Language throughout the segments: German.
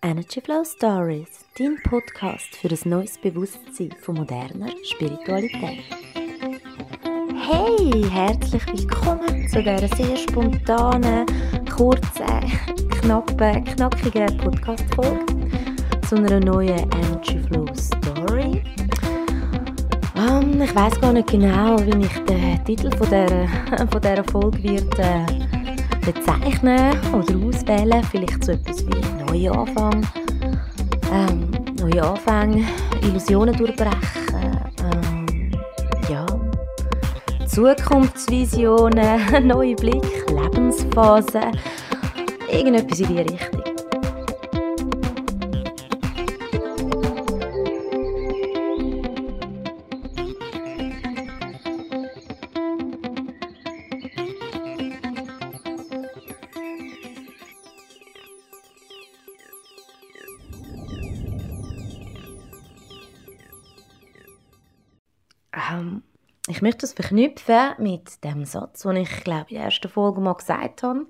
Energy Flow Stories, dein Podcast für ein neues Bewusstsein von moderner Spiritualität. Hey, herzlich willkommen zu dieser sehr spontanen, kurzen, knappen, knackigen Podcast-Folge zu einer neuen Energy Flow Story. Um, ich weiß gar nicht genau, wie ich den Titel von dieser, von dieser Folge wird, äh, bezeichnen oder auswählen. Vielleicht so etwas wie neue Anfang, ähm, neue Anfänge, Illusionen durchbrechen, ähm, ja, Zukunftsvisionen, neue Blick, Lebensphase, irgendetwas in die Richtung. Verknüpfen mit dem Satz, den ich glaube in der ersten Folge mal gesagt habe,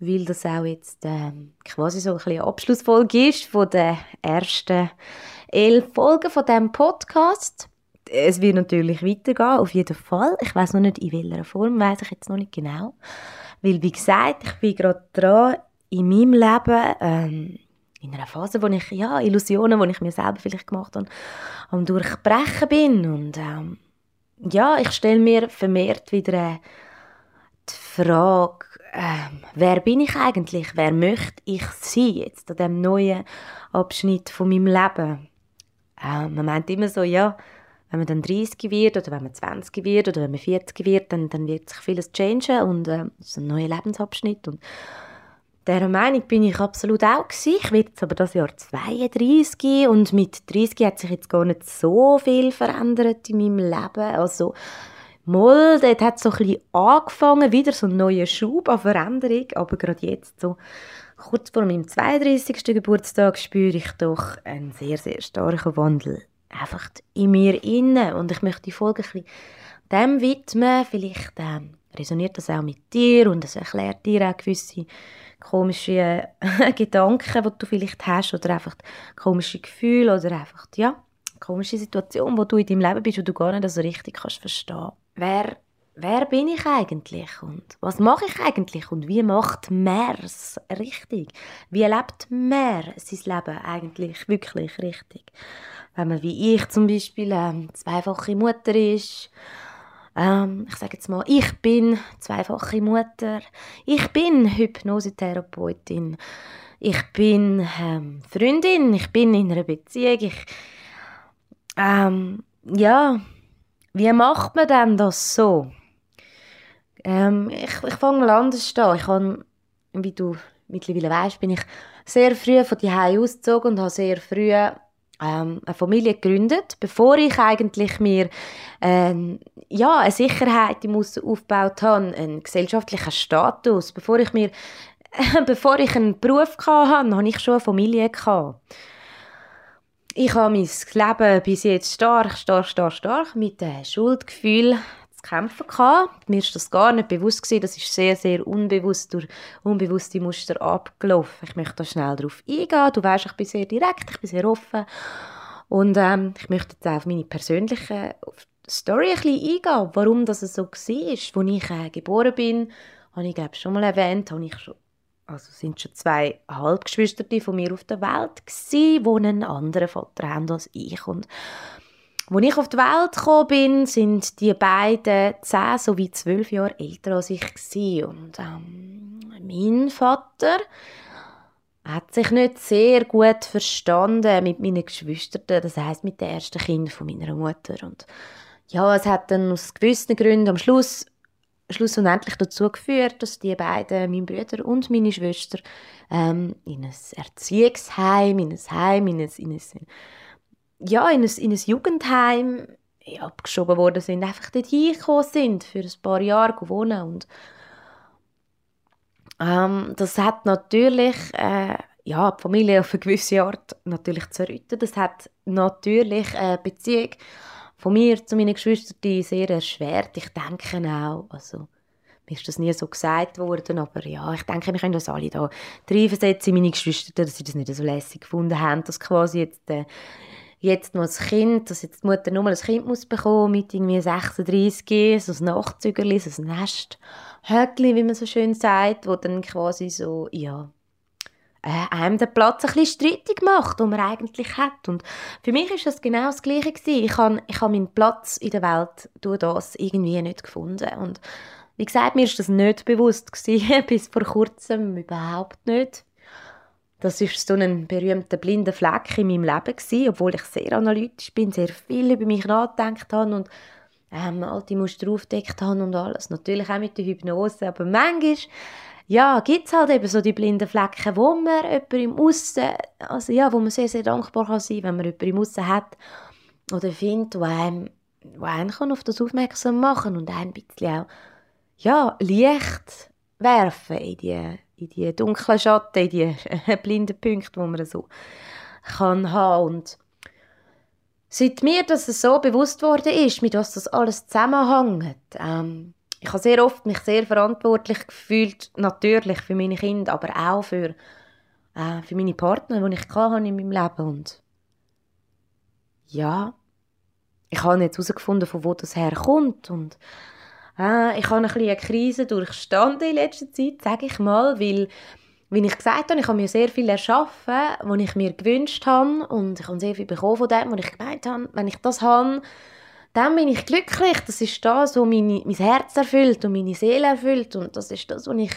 weil das auch jetzt ähm, quasi so ein bisschen Abschlussfolge ist von der ersten elf Folgen von dem Podcast. Es wird natürlich weitergehen, auf jeden Fall. Ich weiß noch nicht in welcher Form, weiß ich jetzt noch nicht genau, weil wie gesagt, ich bin gerade dran in meinem Leben ähm, in einer Phase, wo ich ja Illusionen, die ich mir selber vielleicht gemacht habe, am durchbrechen bin und ähm, ja, ich stelle mir vermehrt wieder äh, die Frage, äh, wer bin ich eigentlich? Wer möchte ich sein jetzt an diesem neuen Abschnitt von meinem Leben? Äh, man meint immer so, ja, wenn man dann 30 wird oder wenn man 20 wird oder wenn man 40 wird, dann, dann wird sich vieles changen und äh, das ist ein neuer Lebensabschnitt und dieser Meinung bin ich absolut auch gewesen. Ich werde jetzt aber das Jahr 32 und mit 30 hat sich jetzt gar nicht so viel verändert in meinem Leben. Also mal, dort hat so ein bisschen angefangen, wieder so ein neuer Schub an Veränderung, aber gerade jetzt so kurz vor meinem 32. Geburtstag spüre ich doch einen sehr, sehr starken Wandel einfach in mir inne und ich möchte die Folge ein bisschen dem widmen. Vielleicht ähm, resoniert das auch mit dir und es erklärt dir auch gewisse komische Gedanken, die du vielleicht hast oder einfach komische Gefühle oder einfach, ja, komische Situation, wo du in deinem Leben bist, wo du gar nicht so richtig kannst verstehen. Wer, wer bin ich eigentlich und was mache ich eigentlich und wie macht Mers richtig? Wie lebt Mer sein Leben eigentlich wirklich richtig? Wenn man wie ich zum Beispiel ähm, zweifache Mutter ist, ähm, ich sage jetzt mal, ich bin zweifache Mutter, ich bin Hypnosetherapeutin, ich bin ähm, Freundin, ich bin in einer Beziehung, ich, ähm, ja, wie macht man denn das so? Ähm, ich, ich fange mal anders an. Ich habe, wie du mittlerweile weißt, bin ich sehr früh von die ausgezogen und habe sehr früh ähm, eine Familie gegründet, bevor ich eigentlich mir ähm, ja, eine Sicherheit im Aussen aufgebaut habe, einen gesellschaftlichen Status, bevor ich mir bevor ich einen Beruf hatte, hatte ich schon eine Familie. Gehabt. Ich habe mein Leben bis jetzt stark, stark, stark, stark mit dem Schuldgefühl kämpfen gehabt. Mir ist das gar nicht bewusst gewesen. Das ist sehr, sehr unbewusst durch unbewusste Muster abgelaufen. Ich möchte da schnell darauf eingehen. Du weißt, ich bin sehr direkt, ich bin sehr offen. Und ähm, ich möchte jetzt auch auf meine persönliche Story ein bisschen eingehen, warum das so war. Als ich äh, geboren bin, habe ich glaube schon mal erwähnt, habe ich schon also sind schon zwei Halbgeschwister von mir auf der Welt gewesen, die einen anderen Vater haben als ich. Und als ich auf die Welt gekommen bin, sind die beiden zehn sowie zwölf Jahre älter als ich. Und ähm, mein Vater hat sich nicht sehr gut verstanden mit meinen Geschwistern, das heißt mit den ersten Kindern von meiner Mutter. Und ja, es hat dann aus gewissen Gründen am Schluss schlussendlich dazu geführt, dass die beiden, mein Bruder und meine Schwester, ähm, in ein Erziehungsheim, in ein Heim, in ein, in ein ja, in ein, in ein Jugendheim ja, abgeschoben worden sind, einfach dort hingekommen sind, für ein paar Jahre wohnen und ähm, das hat natürlich äh, ja, die Familie auf eine gewisse Art natürlich zerrüttet. Das hat natürlich eine Beziehung von mir zu meinen Geschwistern sehr erschwert. Ich denke auch, also mir ist das nie so gesagt worden, aber ja, ich denke, wir können das alle da reinversetzen, meine Geschwister, dass sie das nicht so lässig gefunden haben, dass quasi jetzt, äh, jetzt noch ein Kind, dass jetzt die Mutter nur mal ein Kind muss bekommen mit irgendwie 36, so ein Nachtzügerli, so ein Nest, Höckli, wie man so schön sagt, wo dann quasi so, ja, äh, einem den Platz ein bisschen strittig macht, den man eigentlich hat. Und für mich ist das genau das Gleiche gewesen. Ich habe ich hab meinen Platz in der Welt durch das irgendwie nicht gefunden. Und wie gesagt, mir ist das nicht bewusst gewesen, bis vor kurzem überhaupt nicht. Das ist so ein berühmter blinder Fleck in meinem Leben gewesen, obwohl ich sehr analytisch bin, sehr viel über mich nachgedacht habe und ähm, alte Muster aufgedeckt habe und alles. Natürlich auch mit der Hypnose, aber manchmal ja, gibt es halt eben so die blinden Flecken, wo man jemanden im Aussen, also ja, wo man sehr, sehr dankbar kann sein, wenn man jemanden im Aussen hat oder findet, der einem, der einen kann auf das aufmerksam machen und ein bisschen auch, ja, Licht werfen in die, in die dunklen Schatten, in die blinden Punkte, wo man so kann haben und seit mir das so bewusst worden ist, mit was das alles zusammenhängt, ähm, ich habe sehr oft mich sehr verantwortlich gefühlt, natürlich für meine Kinder, aber auch für, äh, für meine Partner, die ich hatte in meinem Leben. Und ja, ich habe jetzt herausgefunden, von wo das herkommt. Und äh, ich habe ein bisschen eine Krise durchstanden in letzter Zeit, sage ich mal, weil wie ich gesagt habe, ich habe mir sehr viel erschaffen, was ich mir gewünscht habe und ich habe sehr viel bekommen von dem, was ich gemeint habe, wenn ich das habe, dann bin ich glücklich. Das ist das, was meine, mein Herz erfüllt und meine Seele erfüllt. Und das ist das, was ich,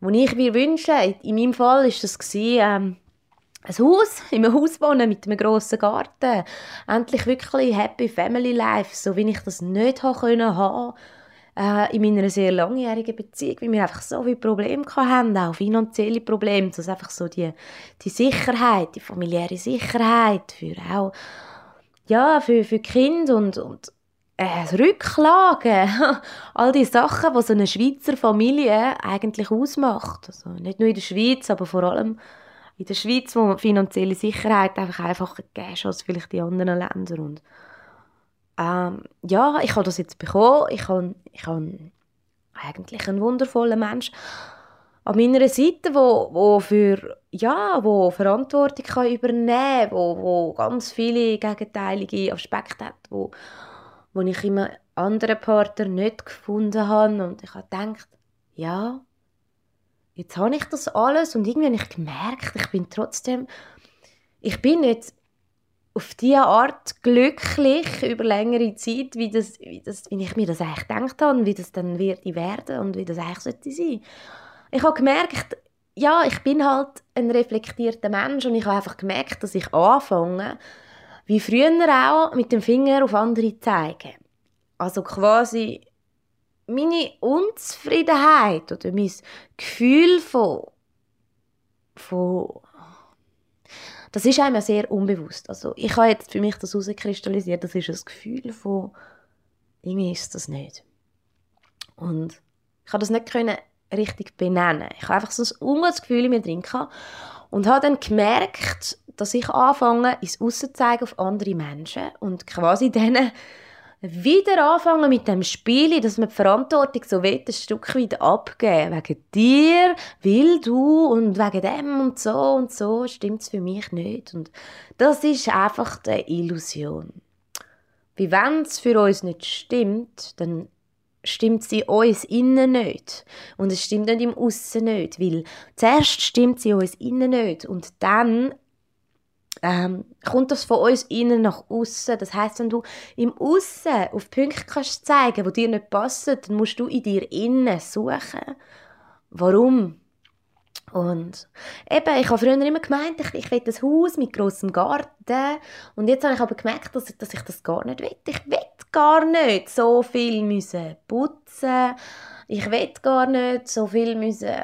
was ich mir wünsche. In meinem Fall war das gewesen, ähm, ein Haus, in einem Haus wohnen mit einem grossen Garten. Endlich wirklich Happy Family Life, so wie ich das nicht haben können haben äh, in meiner sehr langjährigen Beziehung, weil wir einfach so viele Probleme hatten, auch finanzielle Probleme, dass einfach so die, die Sicherheit, die familiäre Sicherheit für auch ja, für, für Kinder und, und äh, Rücklagen, all die Sachen, die so eine Schweizer Familie eigentlich ausmacht. Also nicht nur in der Schweiz, aber vor allem in der Schweiz, wo finanzielle Sicherheit einfach einfacher gegeben ist als vielleicht in anderen Ländern. Und, ähm, ja, ich habe das jetzt bekommen. Ich habe, ich habe eigentlich einen wundervollen Mensch an meiner Seite, wo, wo für ja, wo Verantwortung kann übernehmen, wo, wo ganz viele gegenteilige Aspekte hat, wo, wo ich immer andere Partner nicht gefunden habe und ich habe gedacht, ja, jetzt habe ich das alles und irgendwie habe ich gemerkt, ich bin trotzdem, ich bin nicht auf diese Art glücklich über längere Zeit, wie, das, wie, das, wie ich mir das eigentlich gedacht habe und wie das dann wird werden und wie das eigentlich sollte sein ich habe gemerkt, ja, ich bin halt ein reflektierter Mensch und ich habe einfach gemerkt, dass ich anfange, wie früher auch, mit dem Finger auf andere zeigen. Also quasi meine Unzufriedenheit oder mein Gefühl von, von das ist einem sehr unbewusst. Also ich habe jetzt für mich das herauskristallisiert, das ist ein Gefühl von, irgendwie ist das nicht. Und ich habe das nicht können richtig benennen. Ich habe einfach so ein ungutes Gefühl in mir drin und habe dann gemerkt, dass ich anfange, ins Aussen zeigen auf andere Menschen und quasi denen wieder anfangen mit dem Spiel, dass man die Verantwortung so ein Stück wieder abgeben. Wegen dir, will du und wegen dem und so und so stimmt es für mich nicht. Und das ist einfach eine Illusion. Wie wenn es für uns nicht stimmt, dann stimmt sie uns innen nicht. Und es stimmt nicht im Aussen nicht, weil zuerst stimmt sie uns innen nicht und dann ähm, kommt das von uns innen nach außen. Das heißt, wenn du im Aussen auf Punkte kannst zeigen, wo dir nicht passen, dann musst du in dir innen suchen. Warum? Und eben, ich habe früher immer gemeint, ich, ich will ein Haus mit großem Garten. Und jetzt habe ich aber gemerkt, dass, dass ich das gar nicht will. Ich will gar nicht so viel müssen putzen. Ich will gar nicht so viel müssen,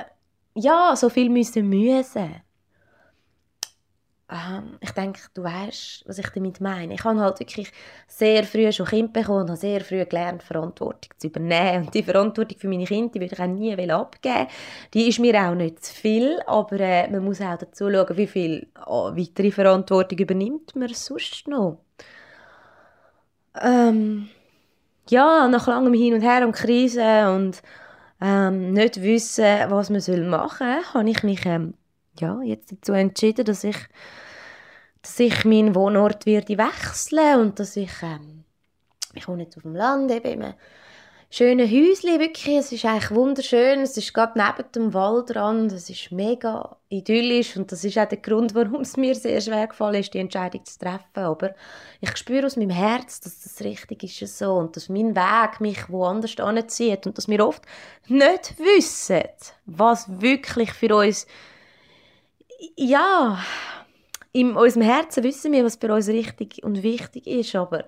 ja, so viel müssen müssen. Ähm, ich denke, du weißt, was ich damit meine. Ich habe halt wirklich sehr früh schon Kind bekommen und habe sehr früh gelernt, Verantwortung zu übernehmen. Und die Verantwortung für meine Kinder, die würde ich auch nie abgeben Die ist mir auch nicht zu viel, aber äh, man muss auch dazu schauen, wie viel oh, weitere Verantwortung übernimmt man sonst noch. Ähm, ja, nach langem Hin und Her und Krise und ähm, nicht wissen, was man machen soll, habe ich mich ähm, ja, jetzt dazu entschieden, dass ich, dass ich meinen Wohnort werde wechseln und dass ich, ähm, ich wohne jetzt auf dem Land, eben in einem schönen Häuschen, wirklich, es ist eigentlich wunderschön, es ist gerade neben dem Waldrand, es ist mega idyllisch und das ist auch der Grund, warum es mir sehr schwer gefallen ist, die Entscheidung zu treffen, aber ich spüre aus meinem Herz, dass das richtig ist so und dass mein Weg mich woanders anzieht und dass wir oft nicht wissen, was wirklich für uns ja, in unserem Herzen wissen wir, was für uns richtig und wichtig ist, aber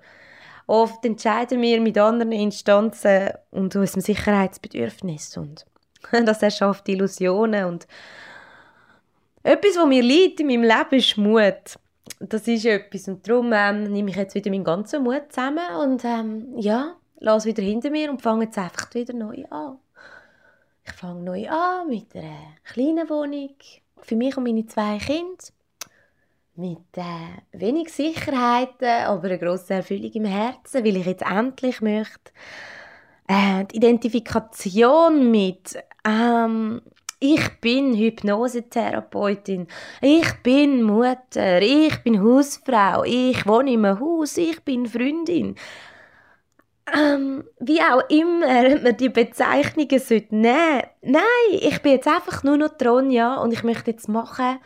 oft entscheiden wir mit anderen Instanzen und unserem Sicherheitsbedürfnis und das erschafft Illusionen und etwas, was mir liegt in meinem Leben, ist Mut. Das ist etwas und darum ähm, nehme ich jetzt wieder meinen ganzen Mut zusammen und ähm, ja, lasse wieder hinter mir und fange jetzt einfach wieder neu an. Ich fange neu an mit einer kleinen Wohnung, für mich und meine zwei Kinder mit äh, wenig Sicherheiten, aber eine grosse Erfüllung im Herzen, weil ich jetzt endlich möchte äh, die Identifikation mit ähm, ich bin Hypnosetherapeutin, ich bin Mutter, ich bin Hausfrau, ich wohne einem Haus, ich bin Freundin. Ähm, wie auch immer man die Bezeichnungen nehmen sollte. Nein, ich bin jetzt einfach nur noch Tronja und ich möchte jetzt machen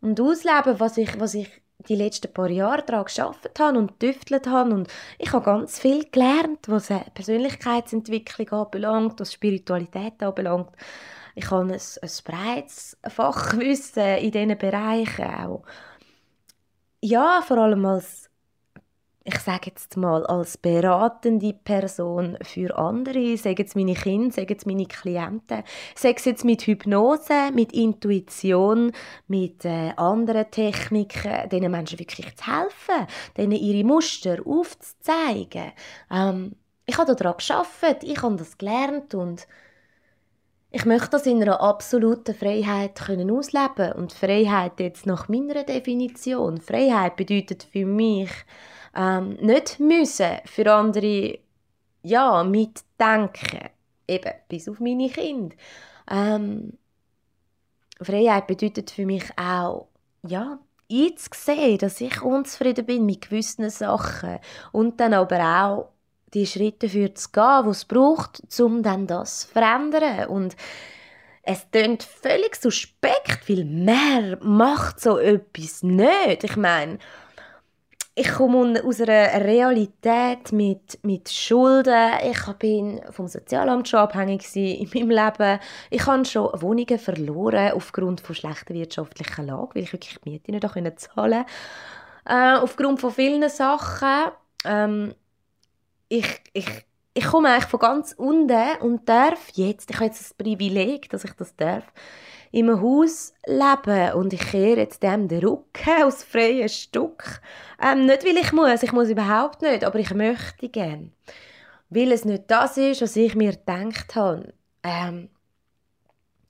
und ausleben, was ich, was ich die letzten paar Jahre daran geschafft habe und tüftelt habe und ich habe ganz viel gelernt, was Persönlichkeitsentwicklung anbelangt, was Spiritualität anbelangt. Ich habe ein, ein breites Fachwissen in diesen Bereichen auch. Ja, vor allem als ich sage jetzt mal, als beratende Person für andere, sagen es meine Kinder, sagen es meine Klienten, sagen es jetzt mit Hypnose, mit Intuition, mit äh, anderen Techniken, diesen Menschen wirklich zu helfen, denen ihre Muster aufzuzeigen. Ähm, ich habe daran geschafft, ich habe das gelernt und ich möchte das in einer absoluten Freiheit können ausleben und Freiheit jetzt nach meiner Definition. Freiheit bedeutet für mich ähm, nicht müssen für andere ja, mitdenken. Eben, bis auf meine Kinder. Ähm, Freiheit bedeutet für mich auch, ja, einzusehen, dass ich unzufrieden bin mit gewissen Sachen und dann aber auch die Schritte für zu gehen, die es braucht, um dann das zu verändern. Und es klingt völlig suspekt, weil mehr macht so etwas nicht. Ich meine, ich komme aus einer Realität mit, mit Schulden. Ich bin vom Sozialamt schon abhängig in meinem Leben. Ich habe schon Wohnungen verloren aufgrund von schlechter wirtschaftlicher Lage, weil ich wirklich die Miete nicht zahlen konnte. Äh, aufgrund von vielen Sachen. Ähm, ich, ich, ich komme eigentlich von ganz unten und darf jetzt, ich habe jetzt das Privileg, dass ich das darf, einem Haus leben und ich kehre jetzt dem den Rücken aus freiem Stück. Ähm, nicht, weil ich muss, ich muss überhaupt nicht, aber ich möchte gerne. Weil es nicht das ist, was ich mir gedacht habe. Ähm,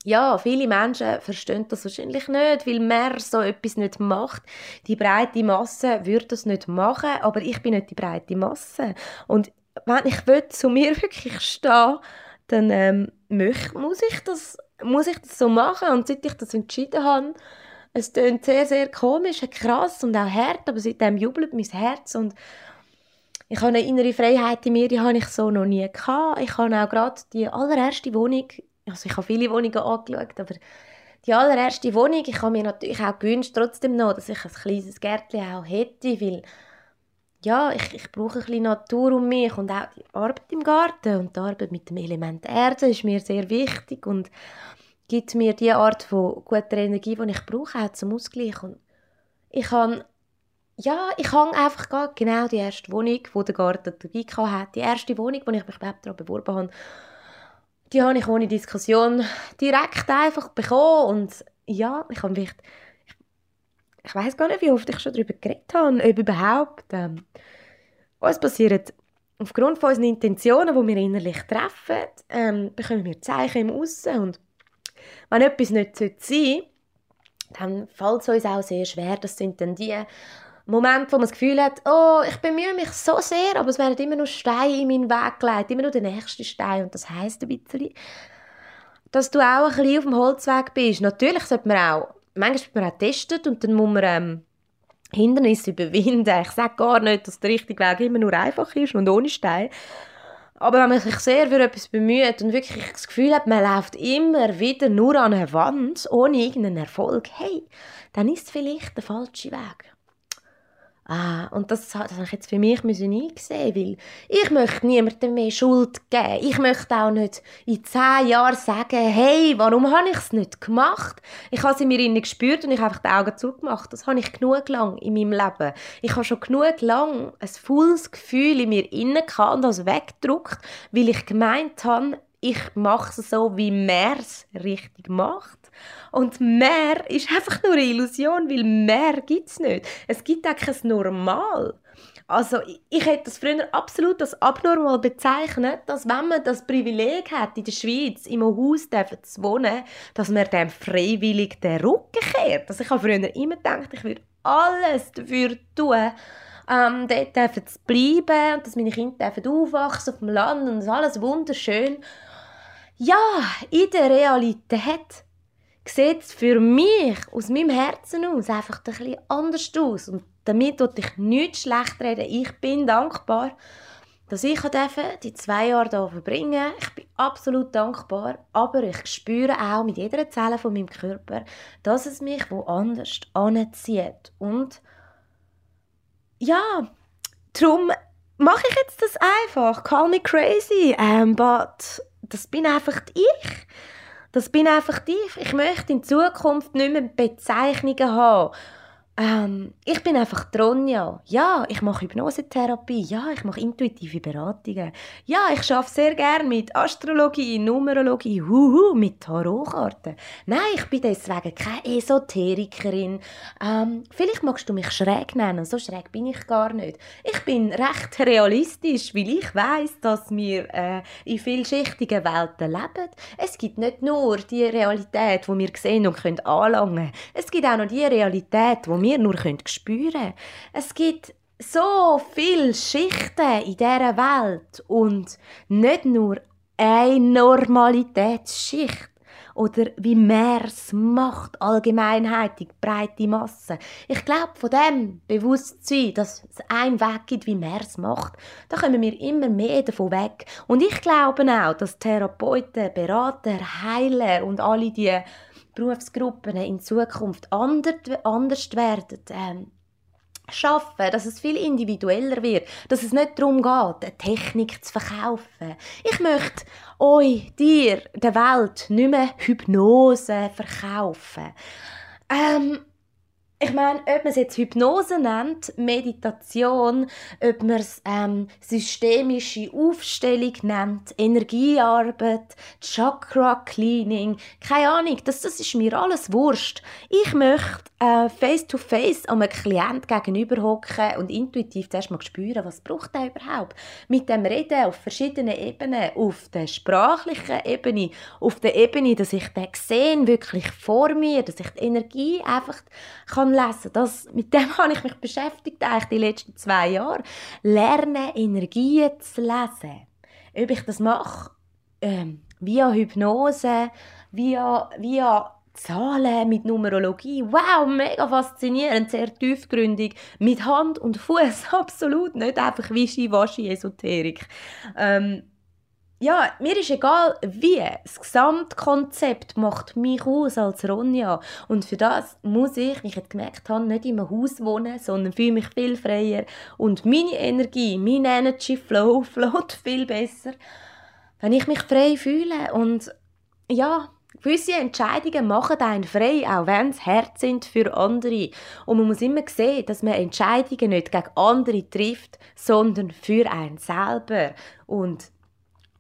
ja, viele Menschen verstehen das wahrscheinlich nicht, weil mehr so etwas nicht macht. Die breite Masse würde das nicht machen, aber ich bin nicht die breite Masse. Und wenn ich will, zu mir wirklich stehen, dann ähm, muss ich das muss ich das so machen? Und seit ich das entschieden habe, es klingt sehr, sehr komisch, krass und auch hart, aber seitdem jubelt mein Herz und ich habe eine innere Freiheit in mir, die habe ich so noch nie gehabt. Ich habe auch gerade die allererste Wohnung, also ich habe viele Wohnungen angeschaut, aber die allererste Wohnung, ich habe mir natürlich auch gewünscht, trotzdem noch, dass ich ein kleines Gärtchen auch hätte, weil ja, ich, ich brauche ein bisschen Natur um mich und auch die Arbeit im Garten. Und die Arbeit mit dem Element Erde ist mir sehr wichtig und gibt mir die Art von guter Energie, die ich brauche, auch zum Ausgleich. Und ich habe ja, ich habe einfach genau die erste Wohnung, wo der Garten dabei hatte, die erste Wohnung, wo ich mich daran beworben habe, die habe ich ohne Diskussion direkt einfach bekommen. Und ja, ich habe mich ich weiß gar nicht, wie oft ich schon darüber geredet habe, ob überhaupt. Ähm, was passiert aufgrund von unseren Intentionen, die wir innerlich treffen, ähm, bekommen wir Zeichen im Aussen und wenn etwas nicht sein sollte, dann fällt es uns auch sehr schwer. Das sind dann die Momente, wo man das Gefühl hat, oh, ich bemühe mich so sehr, aber es werden immer noch Steine in meinen Weg gelegt, immer noch der nächste Stein und das heisst ein bisschen, dass du auch ein bisschen auf dem Holzweg bist. Natürlich sollte man auch, manchmal wird man auch testet und dann muss man ähm, Hindernisse überwinden. Ich sage gar nicht, dass der richtige Weg immer nur einfach ist und ohne Stein. Aber wenn man sich sehr für etwas bemüht und wirklich das Gefühl hat, man läuft immer wieder nur an eine Wand, ohne irgendeinen Erfolg, hey, dann ist es vielleicht der falsche Weg. Ah, und das, das habe ich jetzt für mich müssen einsehen, weil ich möchte niemandem mehr Schuld geben. Ich möchte auch nicht in zehn Jahren sagen, hey, warum habe ich es nicht gemacht? Ich habe es in mir innen gespürt und ich habe einfach die Augen zugemacht. Das habe ich genug lang in meinem Leben. Ich habe schon genug lang ein volles Gefühl in mir innen gehabt und das weggedruckt, weil ich gemeint habe, ich mache es so, wie man es richtig macht. Und mehr ist einfach nur eine Illusion, weil mehr gibt es nicht. Es gibt auch kein Normal. Also ich hätte das früher absolut als abnormal bezeichnet, dass wenn man das Privileg hat, in der Schweiz einem Haus zu wohnen, dass man dem freiwillig den Rücken kehrt. Also ich habe früher immer gedacht, ich würde alles dafür tun, ähm, dort zu bleiben und dass meine Kinder aufwachsen auf dem Land und alles wunderschön. Ja, in der Realität sieht es für mich aus meinem Herzen aus einfach ein bisschen anders aus. Und damit tue ich nichts schlecht reden. Ich bin dankbar, dass ich die zwei Jahre hier verbringen Ich bin absolut dankbar, aber ich spüre auch mit jeder Zelle von meinem Körper, dass es mich woanders anzieht. Und ja, darum mache ich jetzt das einfach. Call me crazy, um, but das bin einfach ich. Das bin einfach ich. Ich möchte in Zukunft nicht mehr Bezeichnungen haben ähm, ich bin einfach Tronja. Ja, ich mache Hypnosetherapie. Ja, ich mache intuitive Beratungen. Ja, ich arbeite sehr gerne mit Astrologie, Numerologie, huhu, mit Tarotkarten. Nein, ich bin deswegen keine Esoterikerin. Ähm, vielleicht magst du mich schräg nennen. So schräg bin ich gar nicht. Ich bin recht realistisch, weil ich weiß, dass wir äh, in vielschichtigen Welten leben. Es gibt nicht nur die Realität, die wir sehen und können anlangen. Es gibt auch noch die Realität, wo wir nur spüren können. Es gibt so viele Schichten in dieser Welt und nicht nur eine Normalitätsschicht oder wie mehr es macht, allgemeinheitlich, breite Masse. Ich glaube, von dem Bewusstsein, dass es einen Weg gibt, wie mehr es macht, da kommen wir immer mehr davon weg. Und ich glaube auch, dass Therapeuten, Berater, Heiler und alle die Berufsgruppen in Zukunft anders werden, ähm, schaffen, dass es viel individueller wird, dass es nicht darum geht, eine Technik zu verkaufen. Ich möchte euch, dir, der Welt nicht mehr Hypnose verkaufen. Ähm, ich meine, ob man es jetzt Hypnose nennt, Meditation, ob man es ähm, systemische Aufstellung nennt, Energiearbeit, Chakra-Cleaning, keine Ahnung, das, das ist mir alles wurscht. Ich möchte äh, face-to-face an einem Klient gegenüber hocken und intuitiv zuerst mal spüren, was braucht er überhaupt. Mit dem Reden auf verschiedenen Ebenen, auf der sprachlichen Ebene, auf der Ebene, dass ich den sehe, wirklich vor mir, dass ich die Energie einfach kann kann lesen das, Mit dem habe ich mich beschäftigt, eigentlich die letzten zwei Jahre. Lernen, Energien zu lesen. Ob ich das mache, ähm, via Hypnose, via, via Zahlen mit Numerologie. Wow, mega faszinierend, sehr tiefgründig. Mit Hand und Fuß, absolut. Nicht einfach Wischi-Waschi-Esoterik. Ähm, ja, mir ist egal, wie. Das Gesamtkonzept macht mich aus als Ronja. Und für das muss ich, wie ich jetzt gemerkt habe, nicht in einem Haus wohnen, sondern fühle mich viel freier. Und meine Energie, mein Energy Flow float viel besser, wenn ich mich frei fühle. Und ja, gewisse Entscheidungen machen einen frei, auch wenn es hart sind für andere. Und man muss immer sehen, dass man Entscheidungen nicht gegen andere trifft, sondern für einen selber. Und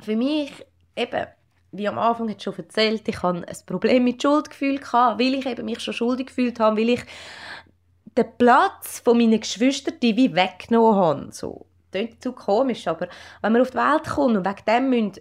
für mich eben, wie am Anfang jetzt schon erzählt, ich hatte ein Problem mit Schuldgefühl, gehabt, weil ich eben mich schon schuldig gefühlt habe, weil ich den Platz von meinen Geschwistern wie weggenommen habe. So. Klingt zu komisch, aber wenn man auf die Welt kommt und wegen dem müssen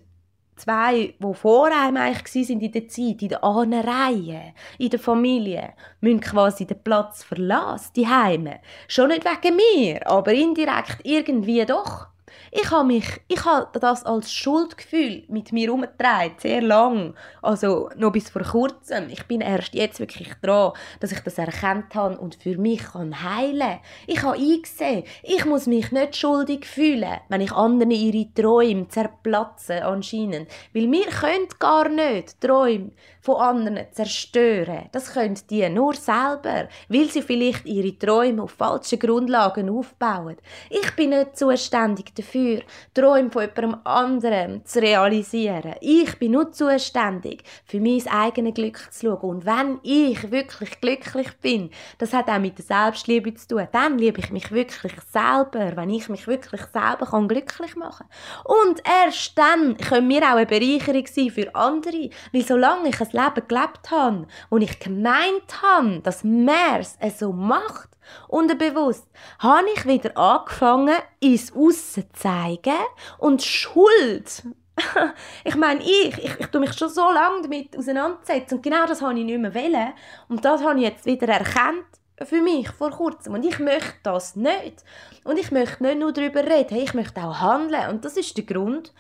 zwei, die vor einem eigentlich sind in der Zeit, in der Reihe, in der Familie, müssen quasi den Platz verlassen, die Heime. Schon nicht wegen mir, aber indirekt irgendwie doch. Ich habe mich, ich habe das als Schuldgefühl mit mir herumgetragen, sehr lang. Also noch bis vor kurzem. Ich bin erst jetzt wirklich dran, dass ich das erkannt habe und für mich kann heilen. Ich habe eingesehen, ich muss mich nicht schuldig fühlen, wenn ich anderen ihre Träume zerplatzen anscheinend. Weil wir können gar nicht Träume von anderen zerstören. Das können die nur selber, weil sie vielleicht ihre Träume auf falschen Grundlagen aufbauen. Ich bin nicht zuständig dafür, Träume von jemandem anderem zu realisieren. Ich bin nur zuständig, für mein eigenes Glück zu schauen. Und wenn ich wirklich glücklich bin, das hat auch mit der Selbstliebe zu tun, dann liebe ich mich wirklich selber, wenn ich mich wirklich selber kann glücklich machen kann. Und erst dann können wir auch eine Bereicherung sein für andere, weil solange ich ein Leben gelebt habe und ich gemeint habe, dass mehr es so macht, unterbewusst, habe ich wieder angefangen, ins Aussen zu zeigen und Schuld ich meine, ich, ich, ich tue mich schon so lange damit auseinandersetzen und genau das habe ich nicht mehr wollen. Und das habe ich jetzt wieder erkannt für mich vor kurzem. Und ich möchte das nicht. Und ich möchte nicht nur darüber reden, ich möchte auch handeln. Und das ist der Grund,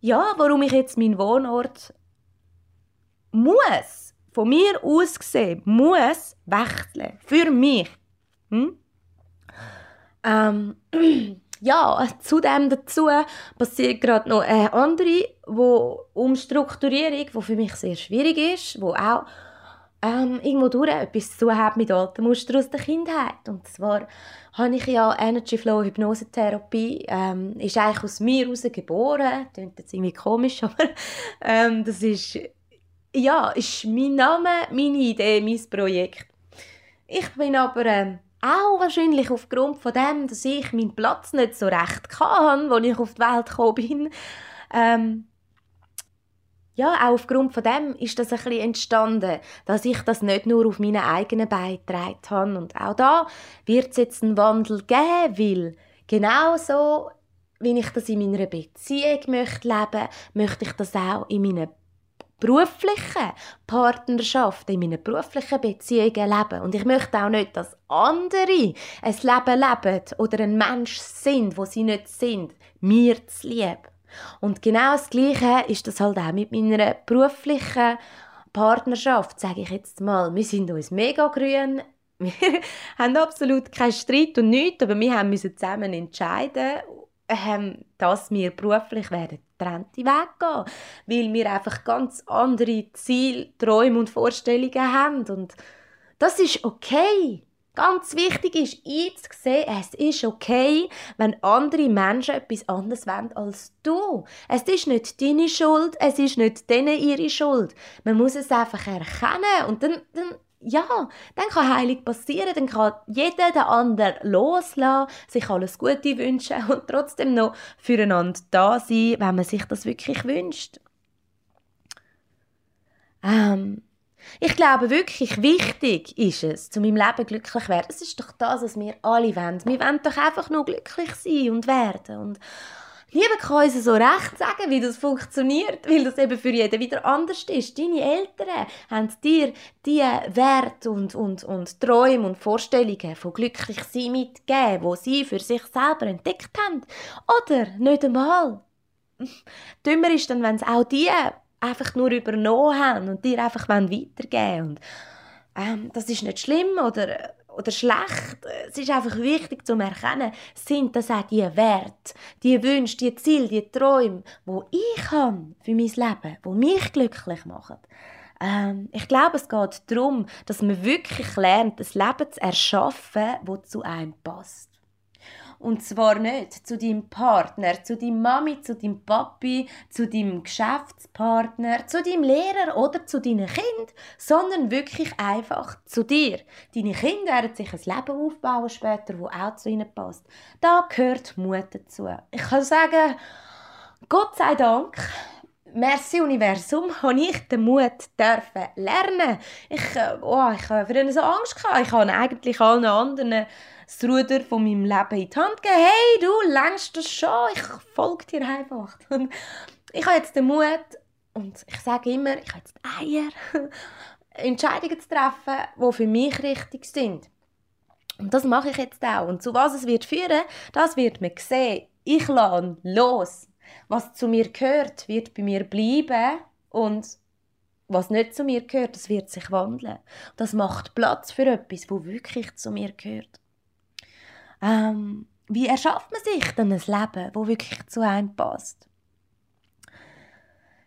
ja, warum ich jetzt meinen Wohnort muss, von mir aus gesehen, muss wechseln. Für mich. Hm? Ähm, ja, zudem dazu passiert gerade noch eine andere wo Umstrukturierung, die für mich sehr schwierig ist, wo auch ähm, irgendwo durch etwas zu hat mit alten Mustern aus der Kindheit. Und zwar habe ich ja Energy Flow Hypnosetherapie, ähm, ist eigentlich aus mir heraus geboren, klingt jetzt irgendwie komisch, aber ähm, das ist, ja, ist mein Name, meine Idee, mein Projekt. Ich bin aber ähm, auch wahrscheinlich aufgrund von dem, dass ich meinen Platz nicht so recht kann, als ich auf die Welt gekommen bin, ähm, ja, auch aufgrund von dem ist das ein bisschen entstanden, dass ich das nicht nur auf meine eigenen Beine habe. Und auch da wird es jetzt einen Wandel geben, weil genau so, wie ich das in meiner Beziehung möchte leben, möchte ich das auch in meiner beruflichen Partnerschaft, in meinen beruflichen Beziehungen leben. Und ich möchte auch nicht, dass andere ein Leben leben oder ein Mensch sind, wo sie nicht sind, mir zu lieben. Und genau das Gleiche ist das halt auch mit meiner beruflichen Partnerschaft, sage ich jetzt mal. Wir sind uns mega grün, wir haben absolut keinen Streit und nichts, aber wir haben müssen zusammen entscheiden, ähm, dass wir beruflich werden getrennte Weg gehen, weil wir einfach ganz andere Ziele, Träume und Vorstellungen haben und das ist okay. Ganz wichtig ist einzusehen, es ist okay, wenn andere Menschen etwas anderes wollen als du. Es ist nicht deine Schuld, es ist nicht denen ihre Schuld. Man muss es einfach erkennen und dann, dann ja, dann kann Heilung passieren, dann kann jeder den anderen loslassen, sich alles Gute wünschen und trotzdem noch füreinander da sein, wenn man sich das wirklich wünscht. Ähm, ich glaube wirklich, wichtig ist es, zu meinem Leben glücklich zu werden. Es ist doch das, was wir alle wollen. Wir wollen doch einfach nur glücklich sein und werden. Und Niemand kann uns so recht sagen, wie das funktioniert, weil das eben für jeden wieder anders ist. Deine Eltern haben dir die Werte und, und, und Träume und Vorstellungen von glücklich sein mitgegeben, die sie für sich selber entdeckt haben. Oder nicht einmal. Dümmer ist dann, wenn es auch die einfach nur übernommen haben und dir einfach weitergeben wollen. Und, ähm, das ist nicht schlimm oder, oder schlecht. Es ist einfach wichtig zu erkennen, sind das auch die Werte, die Wünsche, die Ziele, die Träume, wo ich habe für mein Leben, wo mich glücklich machen. Ähm, ich glaube, es geht darum, dass man wirklich lernt, das Leben zu erschaffen, das zu einem passt. Und zwar nicht zu deinem Partner, zu deinem Mami, zu deinem Papi, zu deinem Geschäftspartner, zu deinem Lehrer oder zu deinen Kind, sondern wirklich einfach zu dir. Deine Kinder werden sich ein Leben aufbauen später, wo auch zu ihnen passt. Da gehört Mut dazu. Ich kann sagen, Gott sei Dank Merci Universum, habe ich den Mut dürfen lernen. Ich, äh, oh, ich habe früher so Angst gehabt. Ich habe eigentlich allen anderen das Ruder von meinem Leben in die Hand gegeben. Hey, du längst das schon, ich folge dir einfach. Und ich habe jetzt den Mut und ich sage immer, ich habe jetzt die Eier, Entscheidungen zu treffen, die für mich richtig sind. Und das mache ich jetzt auch. Und zu was es wird führen, das wird man sehen ich lasse los. Was zu mir gehört, wird bei mir bleiben und was nicht zu mir gehört, das wird sich wandeln. Das macht Platz für etwas, wo wirklich zu mir gehört. Ähm, wie erschafft man sich dann ein Leben, wo wirklich zu einem passt?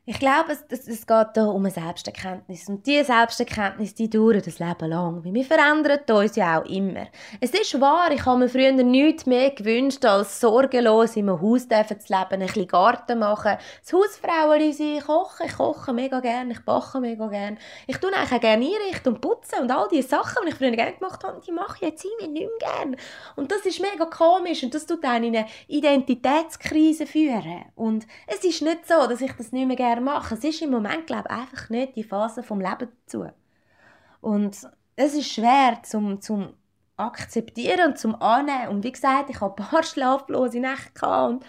Ich glaube, es, es, geht hier um eine Selbsterkenntnis. Und diese Selbsterkenntnis, die dauert das Leben lang. Weil wir verändern uns ja auch immer. Es ist wahr, ich habe mir früher nichts mehr gewünscht, als sorgenlos in einem Haus zu leben, ein bisschen Garten machen, das Hausfrauen sein, kochen. Ich koche mega gerne, ich backe mega gerne. Ich tue eigentlich auch gerne einrichten und putzen und all diese Sachen, die ich früher gerne gemacht habe, die mache ich jetzt irgendwie nicht mehr gerne. Und das ist mega komisch und das tut einen in eine Identitätskrise führen. Und es ist nicht so, dass ich das nicht mehr gerne machen. Es ist im Moment, glaube ich, einfach nicht die Phase vom Leben dazu. Und es ist schwer zum, zum akzeptieren und zum annehmen. Und wie gesagt, ich hatte ein paar schlaflose Nächte und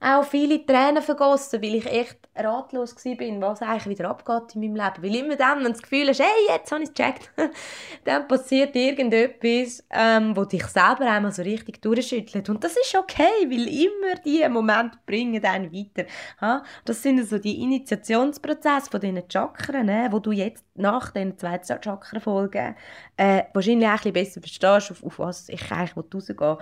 auch viele Tränen vergossen, weil ich echt ratlos war, was eigentlich wieder abgeht in meinem Leben. Weil immer dann, wenn du das Gefühl hast, hey, jetzt habe ich es gecheckt, dann passiert irgendetwas, ähm, wo dich selber einmal so richtig durchschüttelt. Und das ist okay, weil immer diese Momente bringen einen weiter. Ha? Das sind so die Initiationsprozesse von diesen Chakren, ne, wo du jetzt nach den zwei Chakren-Folgen äh, wahrscheinlich ein bisschen besser verstehst, auf, auf was ich eigentlich rausgehen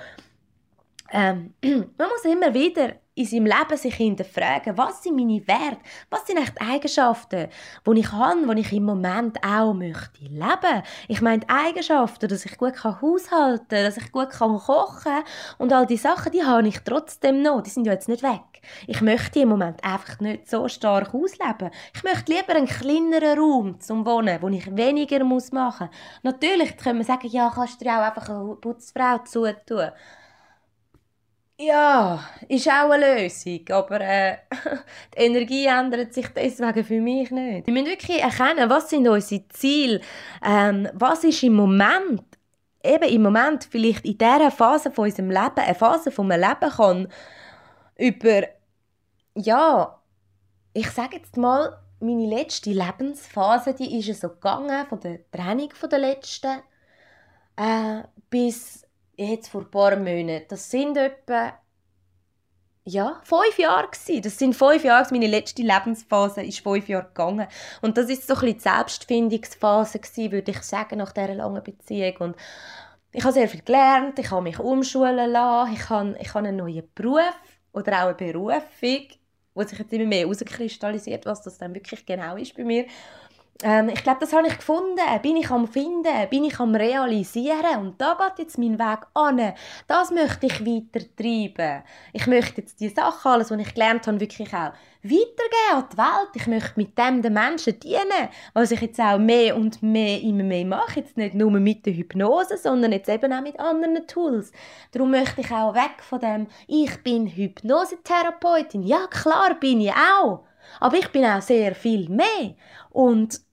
ähm, man muss immer wieder in seinem Leben sich hinterfragen, was sind meine Werte, was sind echt Eigenschaften, die ich habe, die ich im Moment auch möchte leben. Ich meine Eigenschaften, dass ich gut kann haushalten kann, dass ich gut kann kochen und all die Sachen, die habe ich trotzdem noch, die sind ja jetzt nicht weg. Ich möchte im Moment einfach nicht so stark ausleben. Ich möchte lieber einen kleineren Raum zum Wohnen, wo ich weniger machen muss. Natürlich können wir sagen, ja, kannst du dir auch einfach eine Putzfrau zutun. Ja, ist auch eine Lösung, aber äh, die Energie ändert sich deswegen für mich nicht. Wir müssen wirklich erkennen, was sind unsere Ziele, ähm, was ist im Moment, eben im Moment vielleicht in dieser Phase von unserem Leben, eine Phase von einem Leben kann, über, ja, ich sage jetzt mal, meine letzte Lebensphase, die ist so gegangen, von der Trennung von der letzten, äh, bis jetzt vor ein paar Monaten. Das sind etwa ja, fünf Jahre gewesen. Das sind fünf Jahre, meine letzte Lebensphase ist fünf Jahre gegangen. Und das ist so ein die Selbstfindungsphase gewesen, würde ich sagen, nach dieser langen Beziehung. Und ich habe sehr viel gelernt, ich habe mich umschulen lassen, ich habe, ich habe einen neuen Beruf oder auch eine Berufung, wo sich jetzt immer mehr herauskristallisiert, was das dann wirklich genau ist bei mir. Ähm, ich glaube, das habe ich gefunden. Bin ich am Finden? Bin ich am Realisieren? Und da geht jetzt mein Weg an. Das möchte ich weiter treiben. Ich möchte jetzt die Sachen, alles, was ich gelernt habe, wirklich auch weitergeben an die Welt. Ich möchte mit dem den Menschen dienen, was ich jetzt auch mehr und mehr immer mehr mache. Jetzt nicht nur mit der Hypnose, sondern jetzt eben auch mit anderen Tools. Darum möchte ich auch weg von dem, ich bin Hypnosetherapeutin. Ja, klar bin ich auch. Aber ich bin auch sehr viel mehr. Und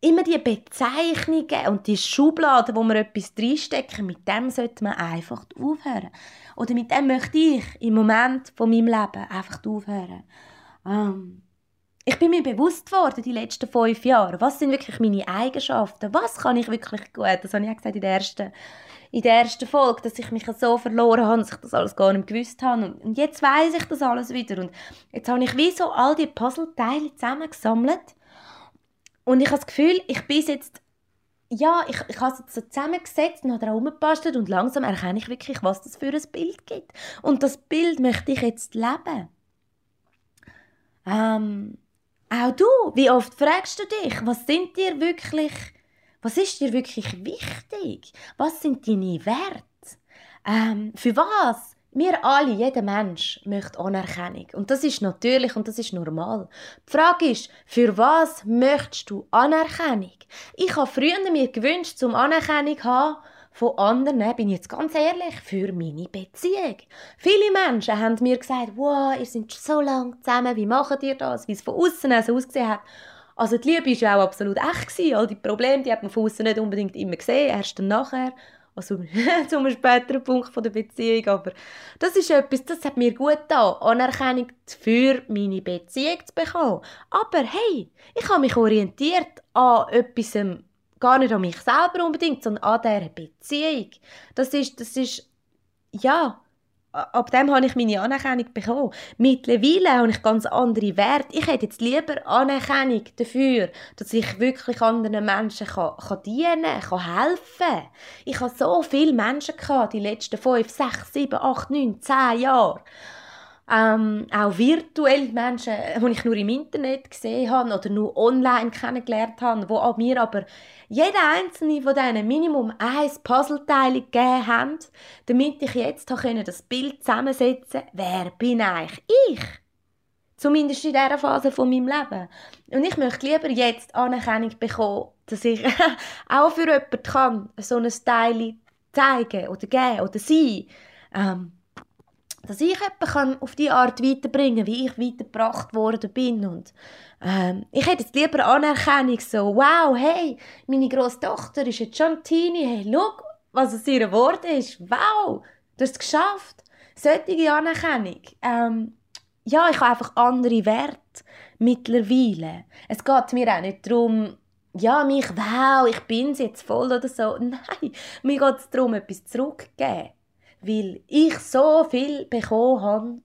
immer die Bezeichnungen und die Schubladen, wo man etwas reinstecken, mit dem sollte man einfach aufhören. Oder mit dem möchte ich im Moment von meinem Leben einfach aufhören. Ähm, ich bin mir bewusst geworden, die letzten fünf Jahre, was sind wirklich meine Eigenschaften, was kann ich wirklich gut, das habe ich auch gesagt in der ersten, in der ersten Folge, dass ich mich so verloren habe, dass ich das alles gar nicht gewusst habe und jetzt weiß ich das alles wieder und jetzt habe ich wie so all die Puzzleteile zusammengesammelt und ich habe das Gefühl, ich bin jetzt ja, ich, ich habe es jetzt so zusammengesetzt und habe herumgebastelt und langsam erkenne ich wirklich, was das für ein Bild gibt. Und das Bild möchte ich jetzt leben. Ähm, auch du, wie oft fragst du dich, was sind dir wirklich, was ist dir wirklich wichtig? Was sind deine Werte? Ähm, für was wir alle, jeder Mensch, möchte Anerkennung. Und das ist natürlich und das ist normal. Die Frage ist, für was möchtest du Anerkennung? Ich habe früher mir gewünscht, zum Anerkennung zu haben, von anderen, bin ich jetzt ganz ehrlich, für meine Beziehung. Viele Menschen haben mir gesagt, wow, ihr seid so lange zusammen, wie macht ihr das? Wie es von außen so ausgesehen hat. Also die Liebe war ja auch absolut echt. All die Probleme, die hat man von außen nicht unbedingt immer gesehen, erst dann nachher also zu einem späteren Punkt von der Beziehung, aber das ist etwas, das hat mir gut getan, Anerkennung für meine Beziehung zu bekommen. Aber hey, ich habe mich orientiert an etwas, ähm, gar nicht an mich selber unbedingt, sondern an dieser Beziehung. Das ist, das ist, ja, ab dem habe ich meine Anerkennung bekommen. Mittlerweile habe ich ganz andere Werte. Ich hätte jetzt lieber Anerkennung dafür, dass ich wirklich anderen Menschen kann, kann dienen kann, helfen Ich habe so viele Menschen gehabt, die letzten fünf, sechs, sieben, acht, neun, zehn Jahre ähm, auch virtuell Menschen, die ich nur im Internet gesehen habe oder nur online kennengelernt habe, wo auch mir aber jeder einzelne von diesen Minimum ein Puzzleteil gegeben haben, damit ich jetzt das Bild zusammensetzen wer bin eigentlich ich? Zumindest in dieser Phase von meinem Leben. Und ich möchte lieber jetzt Anerkennung bekommen, dass ich auch für jemanden kann, so ein Teil zeigen oder geben oder sein. Ähm, dass ich jemanden auf die Art weiterbringen kann, wie ich weitergebracht worden bin. Und, ähm, ich hätte jetzt lieber Anerkennung, so, wow, hey, meine grosse Tochter ist jetzt schon Teenie, hey, schau, was aus ihr geworden ist, wow, du hast es geschafft. Solche Anerkennung. Ähm, ja, ich habe einfach andere Werte mittlerweile. Es geht mir auch nicht darum, ja, mich, wow, ich bin jetzt voll oder so. Nein, mir geht es darum, etwas zurückzugeben weil ich so viel bekommen habe.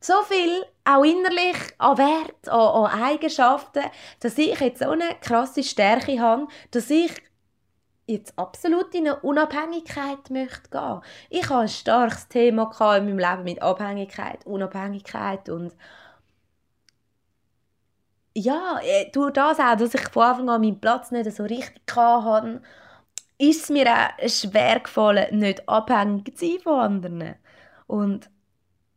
So viel, auch innerlich, an Wert, an, an Eigenschaften, dass ich jetzt so eine krasse Stärke habe, dass ich jetzt absolut in eine Unabhängigkeit möchte gehen. Ich hatte ein starkes Thema in meinem Leben mit Abhängigkeit, Unabhängigkeit und ja, äh, durch das auch, dass ich von Anfang an meinen Platz nicht so richtig hatte ist mir auch schwer gefallen, nicht abhängig zu sein von anderen. Und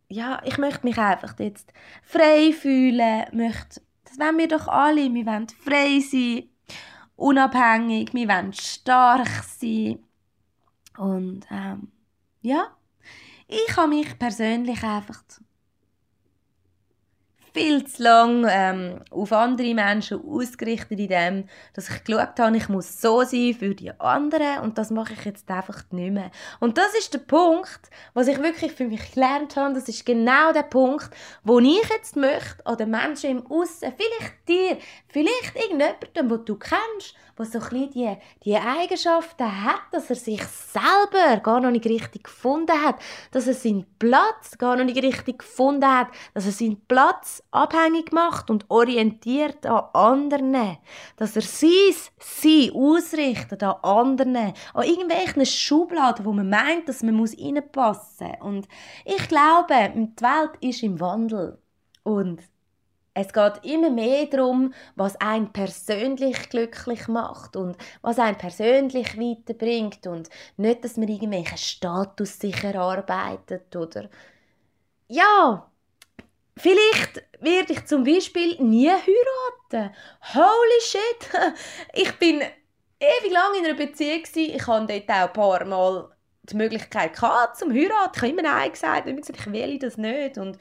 ja, ich möchte mich einfach jetzt frei fühlen, möchte, das wollen wir doch alle, wir wollen frei sein, unabhängig, wir wollen stark sein. Und ähm, ja, ich habe mich persönlich einfach viel zu lang ähm, auf andere Menschen ausgerichtet in dem, dass ich geschaut habe, ich muss so sein für die anderen und das mache ich jetzt einfach nicht mehr. Und das ist der Punkt, was ich wirklich für mich gelernt habe, das ist genau der Punkt, wo ich jetzt möchte, an den Menschen im Aussen, vielleicht dir, vielleicht irgendjemandem, den du kennst, der so ein die, die Eigenschaften hat, dass er sich selber gar noch nicht richtig gefunden hat, dass er seinen Platz gar noch nicht richtig gefunden hat, dass er seinen Platz abhängig macht und orientiert an anderen, dass er sein Sein ausrichtet an anderen, an irgendwelchen Schubladen, wo man meint, dass man reinpassen muss. Und ich glaube, die Welt ist im Wandel. Und es geht immer mehr darum, was einen persönlich glücklich macht und was einen persönlich weiterbringt und nicht, dass man irgendwelchen Status sich erarbeitet oder ja, vielleicht werde ich zum Beispiel nie heiraten. Holy shit! Ich bin ewig lang in einer Beziehung Ich hatte dort auch ein paar Mal die Möglichkeit gehabt, zum heiraten. Ich habe immer Nein gesagt, ich gesagt, ich will das nicht und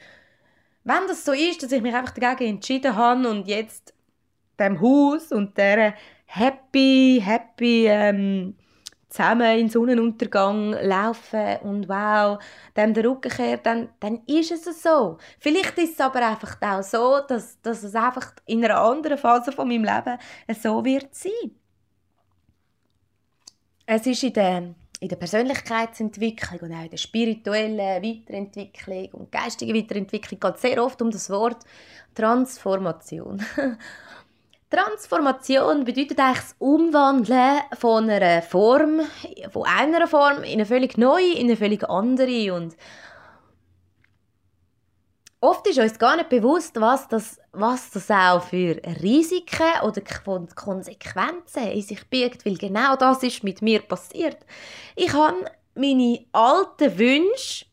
wenn das so ist, dass ich mich einfach dagegen entschieden habe und jetzt dem Haus und der happy, happy ähm, zusammen in Sonnenuntergang laufen und wow, dem der Rücken kehrt, dann, dann ist es so. Vielleicht ist es aber einfach auch so, dass, dass es einfach in einer anderen Phase von meinem Leben so wird sein. Es ist in der in der Persönlichkeitsentwicklung und auch in der spirituellen Weiterentwicklung und geistigen Weiterentwicklung geht sehr oft um das Wort Transformation. Transformation bedeutet eigentlich das Umwandeln von einer Form, von einer Form in eine völlig neue, in eine völlig andere und Oft ist uns gar nicht bewusst, was das, was das auch für Risiken oder Konsequenzen in sich birgt, weil genau das ist mit mir passiert. Ich habe meine alten Wünsche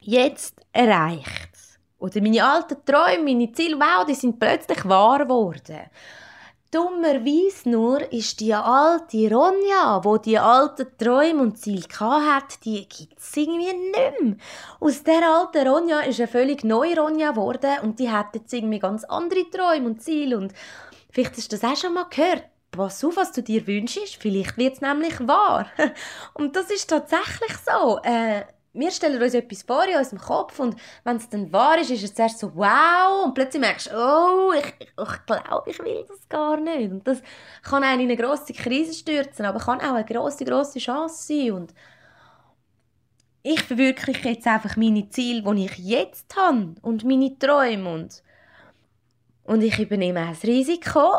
jetzt erreicht. Oder meine alten Träume, meine Ziele, wow, die sind plötzlich wahr geworden. Dummerweise nur ist die alte Ronja, wo die alten Träume und Ziele hat, die gibt es irgendwie nicht mehr. Aus der alten Ronja ist eine völlig neue Ronja geworden und die hat jetzt irgendwie ganz andere Träume und Ziele und vielleicht hast du das auch schon mal gehört. Pass auf, was du dir wünschst, vielleicht wird es nämlich wahr. und das ist tatsächlich so. Äh, wir stellen uns etwas vor in unserem Kopf und wenn es dann wahr ist, ist es zuerst so wow und plötzlich merkst du, oh, ich, ich, glaube, ich will das gar nicht. Und das kann einen in eine grosse Krise stürzen, aber kann auch eine grosse, grosse Chance sein. Und ich verwirkliche jetzt einfach meine Ziele, die ich jetzt habe und meine Träume und, und ich übernehme auch das Risiko,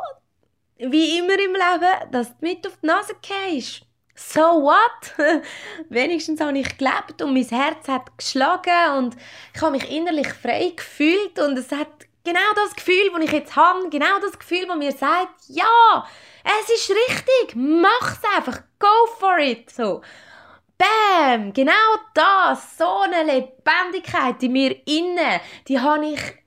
wie immer im Leben, dass du mit auf die Nase gehst. So what? Wenigstens habe ich gelebt und mein Herz hat geschlagen und ich habe mich innerlich frei gefühlt und es hat genau das Gefühl, das ich jetzt habe, genau das Gefühl, das mir sagt, ja, es ist richtig, mach's einfach, go for it, so. Bam, genau das, so eine Lebendigkeit in mir inne, die habe ich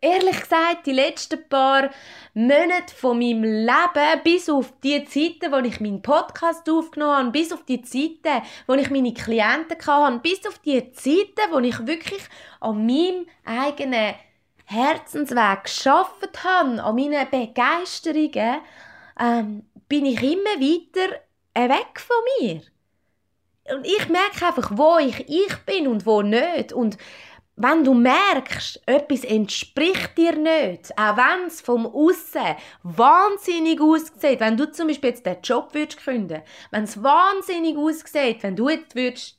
ehrlich gesagt die letzten paar Monate von meinem Leben, bis auf die Zeiten, wo ich meinen Podcast aufgenommen habe, bis auf die Zeiten, wo ich meine Klienten hatte, bis auf die Zeiten, wo ich wirklich an meinem eigenen Herzensweg geschafft habe, an meinen Begeisterungen, ähm, bin ich immer weiter weg von mir. Und ich merke einfach, wo ich ich bin und wo nicht. Und wenn du merkst, etwas entspricht dir nicht, auch wenn es vom Aussen wahnsinnig aussieht, wenn du zum Beispiel jetzt den Job würdest gründen, wenn es wahnsinnig aussieht, wenn du jetzt würdest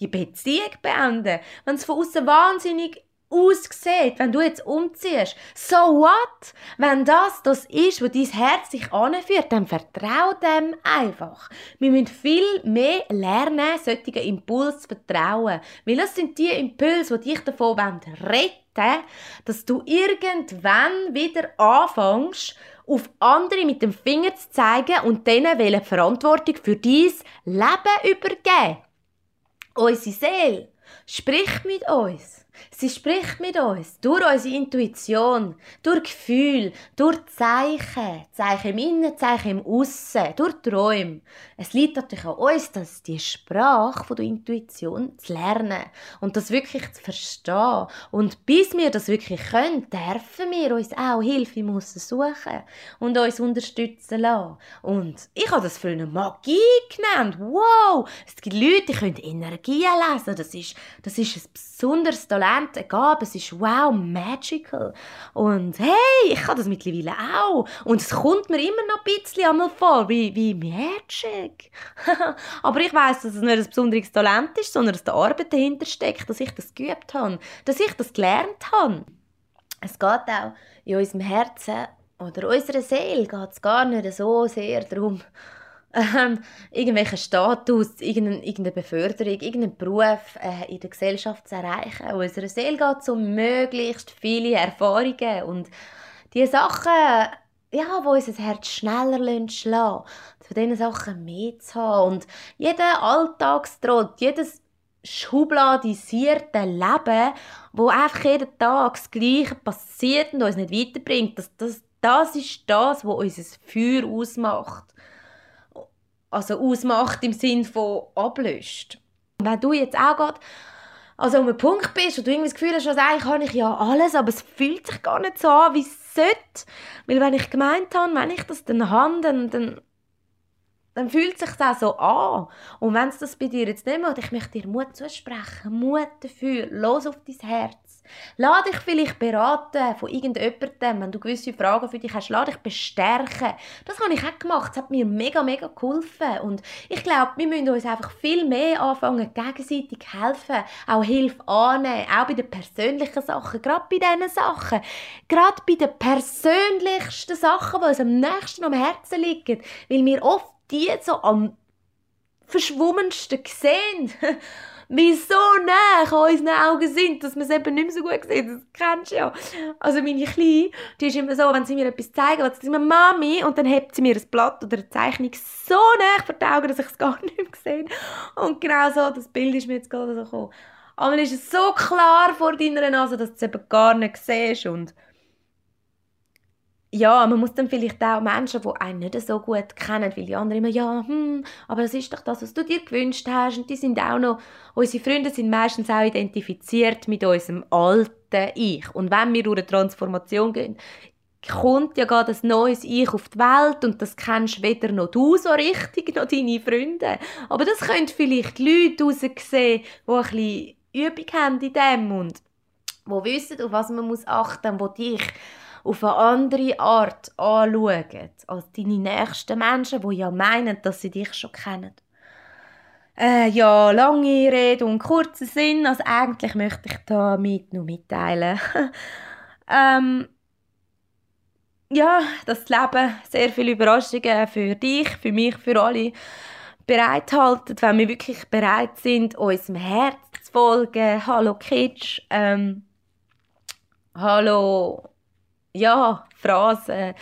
die Beziehung beenden, wenn es von außen wahnsinnig aussieht, wenn du jetzt umziehst. So what? Wenn das das ist, wo dein Herz sich anführt, dann vertrau dem einfach. Wir müssen viel mehr lernen, solchen Impuls zu vertrauen. Weil das sind die Impulse, die dich davon retten wollen, dass du irgendwann wieder anfängst, auf andere mit dem Finger zu zeigen und denen die Verantwortung für dein Leben übergeben. Unsere Seele spricht mit uns. Sie spricht mit uns durch unsere Intuition, durch Gefühl, durch Zeichen, Zeichen im Innen, Zeichen im Aussen, durch Träume. Es liegt natürlich an uns, dass die Sprache von der Intuition zu lernen und das wirklich zu verstehen. Und bis wir das wirklich können, dürfen wir uns auch Hilfe im Aussen suchen und uns unterstützen lassen. Und ich habe das für eine Magie genannt. Wow! Es gibt Leute, die können Energien lesen. Das ist, das ist ein besonderes Talent Talent, eine es ist wow, magical. Und hey, ich kann das mittlerweile auch. Und es kommt mir immer noch ein bisschen einmal vor, wie, wie Magic. Aber ich weiß, dass es nicht ein besonderes Talent ist, sondern dass die Arbeit dahinter steckt, dass ich das geübt habe, dass ich das gelernt habe. Es geht auch in unserem Herzen oder unserer Seele geht es gar nicht so sehr darum, ähm, irgendwelchen Status, irgendeine, irgendeine Beförderung, irgendeinen Beruf äh, in der Gesellschaft zu erreichen. Unserer Seele geht um möglichst viele Erfahrungen und die Sachen, ja, wo unser Herz schneller schlagen von diesen Sachen mehr zu haben. Und jeder Alltagstrott, jedes schubladisierte Leben, wo einfach jeden Tag das Gleiche passiert und uns nicht weiterbringt, das, das, das ist das, was unser Feuer ausmacht also ausmacht im Sinn von ablöscht. Wenn du jetzt auch gerade also um einen Punkt bist und du irgendwie das Gefühl hast, also eigentlich habe ich ja alles, aber es fühlt sich gar nicht so an, wie es sollte. Weil wenn ich gemeint habe, wenn ich das dann habe, dann, dann dann fühlt es sich auch so an. Und wenn es das bei dir jetzt nicht macht, ich möchte dir Mut zusprechen, Mut dafür, los auf dein Herz. Lass dich vielleicht beraten von irgendjemandem, wenn du gewisse Fragen für dich hast, lass dich bestärken. Das habe ich auch gemacht, das hat mir mega, mega geholfen. Und ich glaube, wir müssen uns einfach viel mehr anfangen, gegenseitig helfen, auch Hilfe annehmen, auch bei den persönlichen Sachen, gerade bei diesen Sachen, gerade bei den persönlichsten Sachen, die uns am nächsten am Herzen liegen, weil wir oft die so am verschwommensten sehen. wie so nah an unseren Augen sind, dass wir es eben nicht mehr so gut sehen. Das kennst du ja. Also meine Kleine, die ist immer so, wenn sie mir etwas zeigen will, sie mir «Mami» und dann hebt sie mir ein Blatt oder eine Zeichnung so nah vor die Augen, dass ich es gar nicht mehr sehe. Und genau so, das Bild ist mir jetzt gerade so gekommen. Aber ist es so klar vor deiner Nase, dass du es eben gar nicht siehst und ja, man muss dann vielleicht auch Menschen, die einen nicht so gut kennen, weil die anderen immer, ja, hm, aber das ist doch das, was du dir gewünscht hast. Und die sind auch noch, unsere Freunde sind meistens auch identifiziert mit unserem alten Ich. Und wenn wir durch eine Transformation gehen, kommt ja gerade ein neues Ich auf die Welt und das kennst weder noch du so richtig, noch deine Freunde. Aber das können vielleicht Leute raussehen, die ein bisschen Übung haben in dem und die wissen, auf was man achten muss, die dich auf eine andere Art anschauen als deine nächsten Menschen, die ja meinen, dass sie dich schon kennen. Äh, ja, lange Rede und kurzer Sinn. Also eigentlich möchte ich damit nur mitteilen. ähm, ja, dass das Leben sehr viele Überraschungen für dich, für mich, für alle bereithaltet, wenn wir wirklich bereit sind, unserem Herz zu folgen. Hallo Kitsch, ähm, hallo, ja, Phrasen.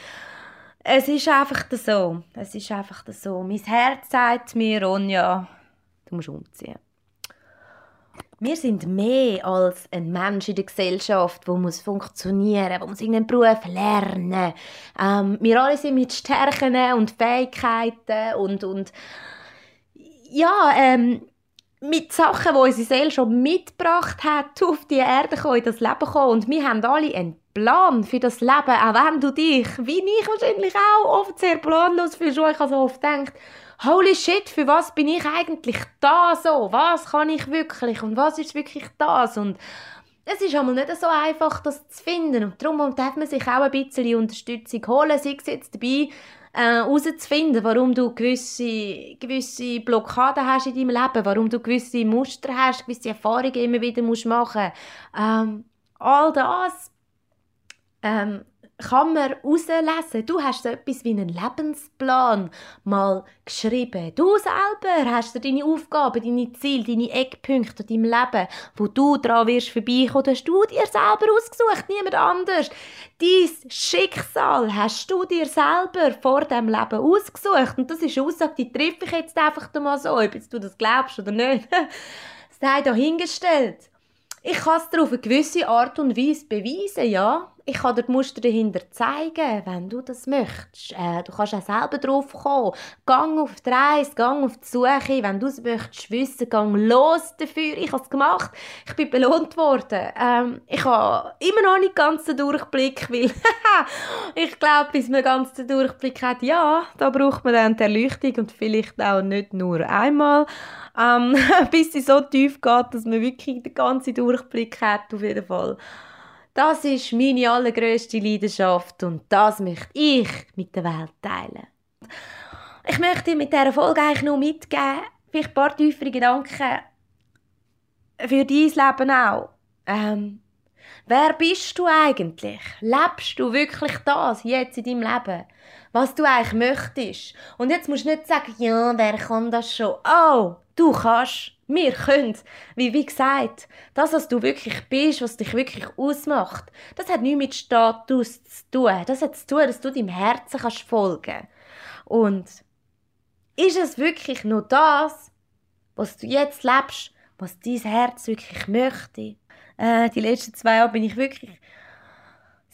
Es ist einfach so. Es ist einfach so. Mein Herz sagt mir, Ronja, du musst umziehen. Wir sind mehr als ein Mensch in der Gesellschaft, der muss funktionieren, der muss irgendeinen Beruf lernen. Ähm, wir alle sind mit Stärken und Fähigkeiten und, und ja, ähm, mit Sachen, die unsere Seele schon mitgebracht hat, auf die Erde kommen, in das Leben kommen. Und wir haben alle einen Plan für das Leben, auch wenn du dich, wie ich wahrscheinlich auch, oft sehr planlos fühlst, ich also oft denke, holy shit, für was bin ich eigentlich da so? Was kann ich wirklich und was ist wirklich das? Und es ist einmal nicht so einfach, das zu finden. Und darum darf man sich auch ein bisschen Unterstützung holen, sei es jetzt dabei, äh, herauszufinden, warum du gewisse, gewisse Blockaden hast in deinem Leben, warum du gewisse Muster hast, gewisse Erfahrungen immer wieder musst machen ähm, All das ähm, kann man herauslesen. Du hast so etwas wie einen Lebensplan mal geschrieben. Du selber hast dir deine Aufgaben, deine Ziele, deine Eckpunkte in deinem Leben, wo du daran wirst vorbeikommen, hast du dir selber ausgesucht, niemand anders. Dein Schicksal hast du dir selber vor dem Leben ausgesucht. Und das ist eine Aussage, die treffe ich jetzt einfach mal so, ob du das glaubst oder nicht. Sei dahingestellt. Ich kann es dir auf eine gewisse Art und Weise beweisen, ja ich kann dir die Muster dahinter zeigen, wenn du das möchtest. Äh, du kannst auch selber drauf kommen. Gang auf die Reise, gang auf die Suche. Wenn du es möchtest wissen, gang los dafür. Ich habe es gemacht. Ich bin belohnt worden. Ähm, ich habe immer noch nicht ganz den Durchblick, weil ich glaube, bis man ganz den Durchblick hat, ja, da braucht man dann die Erleuchtung und vielleicht auch nicht nur einmal. Ähm, bis sie so tief geht, dass man wirklich den ganzen Durchblick hat, auf jeden Fall. Das ist meine allergrößte Leidenschaft und das möchte ich mit der Welt teilen. Ich möchte mit dieser Folge eigentlich nur mitgeben, vielleicht ein paar tiefere Gedanken für dein Leben auch. Ähm, wer bist du eigentlich? Lebst du wirklich das jetzt in deinem Leben? Was du eigentlich möchtest? Und jetzt musst du nicht sagen, ja, wer kann das schon? Oh, du kannst. Wir können, wie, wie gesagt, das, was du wirklich bist, was dich wirklich ausmacht, das hat nichts mit Status zu tun. Das hat zu tun, dass du deinem Herzen kannst folgen Und ist es wirklich nur das, was du jetzt lebst, was dein Herz wirklich möchte? Äh, die letzten zwei Jahre bin ich wirklich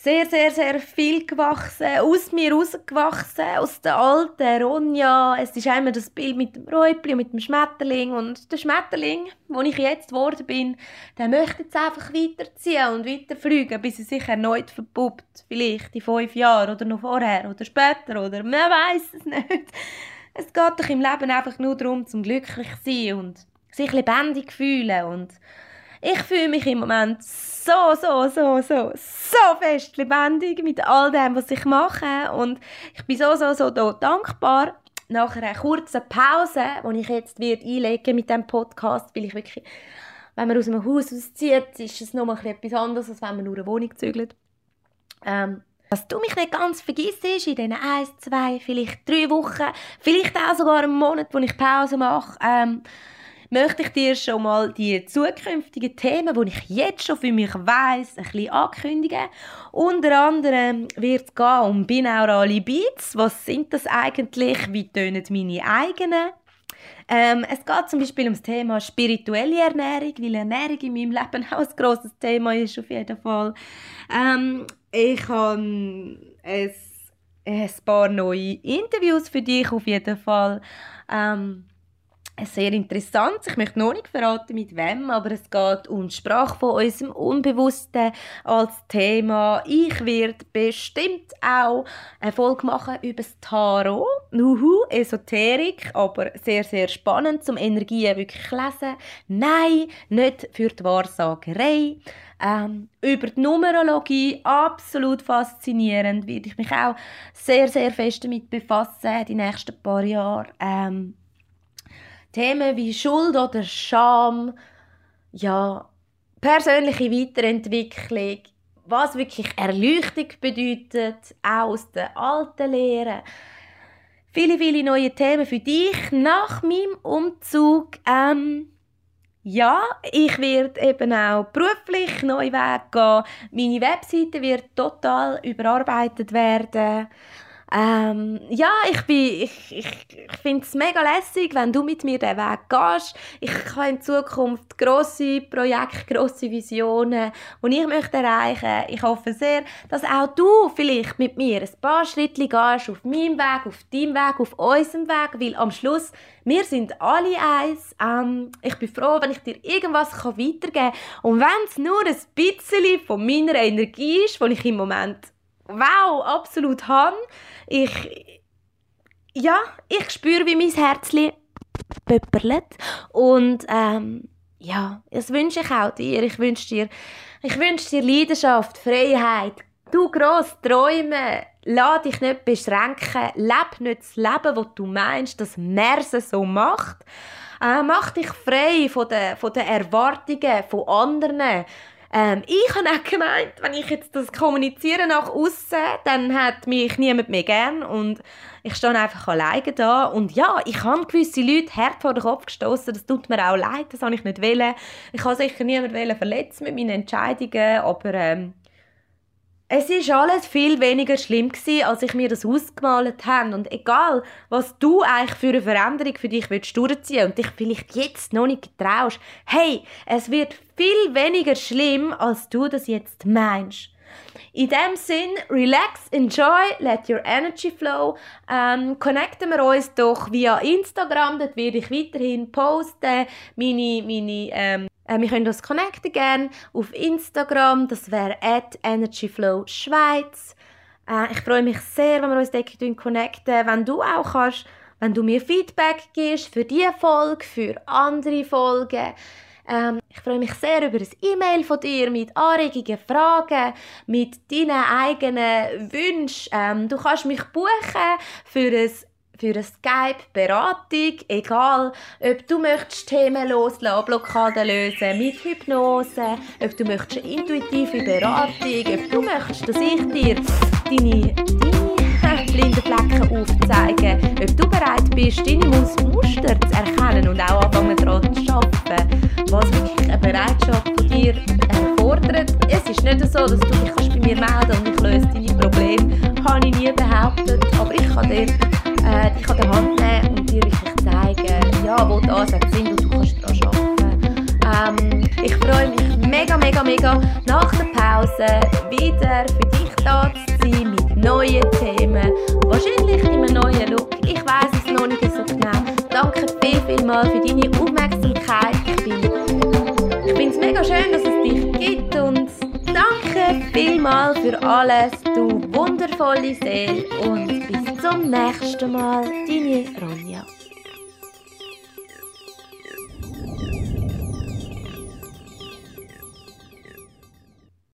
sehr, sehr, sehr viel gewachsen, aus mir rausgewachsen, aus der alten Ronja. Es ist einmal das Bild mit dem Räubli und mit dem Schmetterling. Und der Schmetterling, wo ich jetzt geworden bin, der möchte jetzt einfach weiterziehen und weiterfliegen, bis er sich erneut verpuppt. Vielleicht in fünf Jahren oder noch vorher oder später oder man weiß es nicht. Es geht doch im Leben einfach nur darum, zum glücklich zu sein und sich lebendig zu fühlen und ich fühle mich im Moment so, so, so, so, so fest lebendig mit all dem, was ich mache. Und ich bin so, so, so dankbar nach einer kurzen Pause, die ich jetzt einlegen mit diesem Podcast, weil ich wirklich, wenn man aus einem Haus auszieht, ist es noch mal etwas anderes, als wenn man nur eine Wohnung zügelt. Ähm, was du mich nicht ganz vergisst, in diesen ein, zwei, vielleicht drei Wochen, vielleicht auch sogar einen Monat, wo ich Pause mache, ähm, möchte ich dir schon mal die zukünftigen Themen, die ich jetzt schon für mich weiss, ein bisschen ankündigen. Unter anderem wird es gehen um binaurale Beats. Was sind das eigentlich? Wie tönen meine eigenen? Ähm, es geht zum Beispiel um das Thema spirituelle Ernährung, weil Ernährung in meinem Leben auch ein grosses Thema ist, auf jeden Fall. Ähm, ich habe ein, ein paar neue Interviews für dich, auf jeden Fall. Ähm, sehr interessant. Ich möchte noch nicht verraten, mit wem, aber es geht um Sprache von unserem Unbewussten als Thema. Ich werde bestimmt auch eine Folge machen über das Tarot. Uhu, Esoterik, aber sehr, sehr spannend zum Energien wirklich lesen. Nein, nicht für die Wahrsagerei. Ähm, über die Numerologie, absolut faszinierend, werde ich mich auch sehr, sehr fest damit befassen die nächsten paar Jahre. Ähm, Themen wie Schuld oder Scham, ja, persönliche Weiterentwicklung, was wirklich Erleuchtung bedeutet, auch aus den alten Lehren. Viele, viele neue Themen für dich nach meinem Umzug. Ähm, ja, ich werde eben auch beruflich neue Wege gehen. Meine Webseite wird total überarbeitet werden. Ähm, ja, ich, ich, ich, ich finde es mega lässig, wenn du mit mir den Weg gehst. Ich habe in Zukunft grosse Projekte, grosse Visionen, die ich möchte erreichen Ich hoffe sehr, dass auch du vielleicht mit mir ein paar Schritte gehst auf meinem Weg, auf deinem Weg, auf unserem Weg, weil am Schluss, wir sind alle eins. Ähm, ich bin froh, wenn ich dir irgendwas weitergeben kann. Und wenn es nur ein bisschen von meiner Energie ist, die ich im Moment wow, absolut habe. Ich, ja, ich spüre, wie mein Herz pöpperlet. Und ähm, ja, das wünsche ich auch dir. Ich wünsche dir, ich wünsche dir Leidenschaft, Freiheit, du gross Träume. Lass dich nicht beschränken. Leb nicht das Leben, das du meinst, dass Merse so macht. Äh, mach dich frei von den, von den Erwartungen von anderen. Ähm, ich habe auch gemeint, wenn ich jetzt das kommuniziere nach außen, dann hat mich niemand mehr gern und ich stehe einfach alleine da und ja, ich habe gewisse Leute hart vor den Kopf gestoßen. Das tut mir auch leid, das habe ich nicht wollen. Ich habe sicher niemanden verletzen mit meinen Entscheidungen, aber ähm, es ist alles viel weniger schlimm gewesen, als ich mir das ausgemalt habe. Und egal, was du eigentlich für eine Veränderung für dich willst durchziehen und dich vielleicht jetzt noch nicht traust, hey, es wird viel weniger schlimm, als du das jetzt meinst. In dem Sinn, relax, enjoy, let your energy flow. Ähm, connecten wir uns doch via Instagram, dort werde ich weiterhin posten, meine, meine ähm, äh, wir können uns connecten gerne auf Instagram, das wäre at energyflowschweiz. Äh, ich freue mich sehr, wenn wir uns dort connecten, wenn du auch kannst, wenn du mir Feedback gibst für diese Folge, für andere Folgen. Ähm, ich freue mich sehr über ein E-Mail von dir mit Anregungen, Fragen, mit deinen eigenen Wünschen. Ähm, du kannst mich buchen für ein für eine Skype-Beratung, egal, ob du möchtest Themen loslassen, Blockaden lösen mit Hypnose, ob du möchtest intuitive Beratung, ob du möchtest, dass ich dir deine, deine blinden Flecken aufzeige, ob du bereit bist, deine Muster zu erkennen und auch anfangen daran zu arbeiten, was wirklich eine Bereitschaft von dir erfordert. Es ist nicht so, dass du dich bei mir melden und ich löse deine Probleme, habe ich nie behauptet, aber ich kann dir äh, dich an der Hand nehmen und dir wirklich zeigen, ja, wo die Ansätze sind und du kannst daran arbeiten. Ähm, ich freue mich mega, mega, mega nach der Pause wieder für dich da zu sein neuen Themen. Wahrscheinlich in einem neuen Look. Ich weiß es noch nicht so genau. Danke viel, viel mal für deine Aufmerksamkeit. Ich bin ich finde es mega schön, dass es dich gibt und danke vielmal für alles, du wundervolle Seele und bis zum nächsten Mal, deine Ronja.